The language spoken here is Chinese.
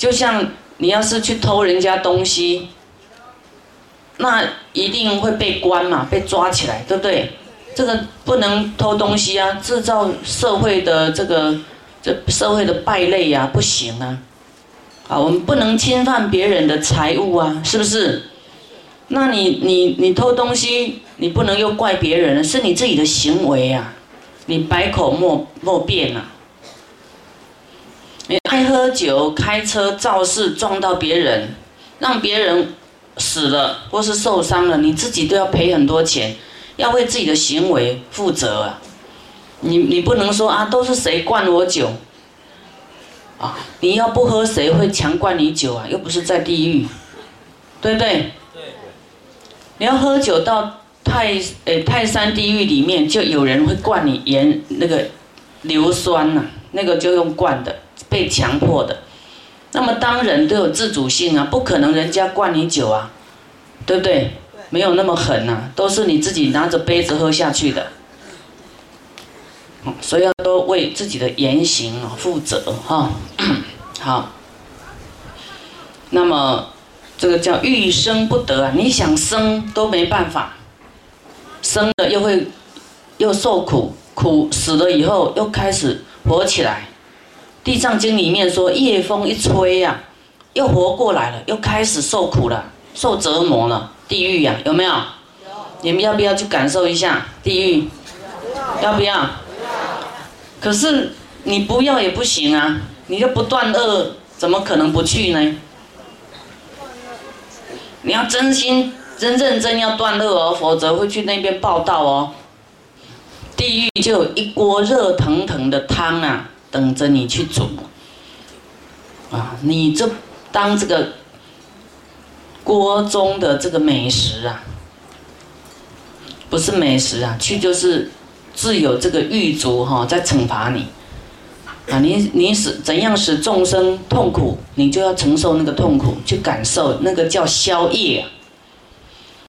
就像你要是去偷人家东西，那一定会被关嘛，被抓起来，对不对？这个不能偷东西啊，制造社会的这个这社会的败类呀，不行啊！啊，我们不能侵犯别人的财物啊，是不是？那你你你偷东西，你不能又怪别人，是你自己的行为啊！你百口莫莫辩呐！你爱喝酒、开车、肇事撞到别人，让别人死了或是受伤了，你自己都要赔很多钱。要为自己的行为负责啊！你你不能说啊，都是谁灌我酒啊？你要不喝，谁会强灌你酒啊？又不是在地狱，对不对？对。你要喝酒到泰诶泰山地狱里面，就有人会灌你盐那个硫酸呐，那个就用灌的，被强迫的。那么当人都有自主性啊，不可能人家灌你酒啊，对不对？没有那么狠呐，都是你自己拿着杯子喝下去的，所以要都为自己的言行啊负责哈。好，那么这个叫欲生不得啊，你想生都没办法，生了又会又受苦，苦死了以后又开始活起来。地藏经里面说，夜风一吹呀，又活过来了，又开始受苦了，受折磨了。地狱呀，有没有？有。你们要不要去感受一下地狱？要不要？可是你不要也不行啊！你就不断恶，怎么可能不去呢？你要真心、真认真要断恶哦，否则会去那边报道哦。地狱就有一锅热腾腾的汤啊，等着你去煮。啊，你这当这个。锅中的这个美食啊，不是美食啊，去就是自有这个狱卒哈在惩罚你啊，你你使怎样使众生痛苦，你就要承受那个痛苦，去感受那个叫宵夜。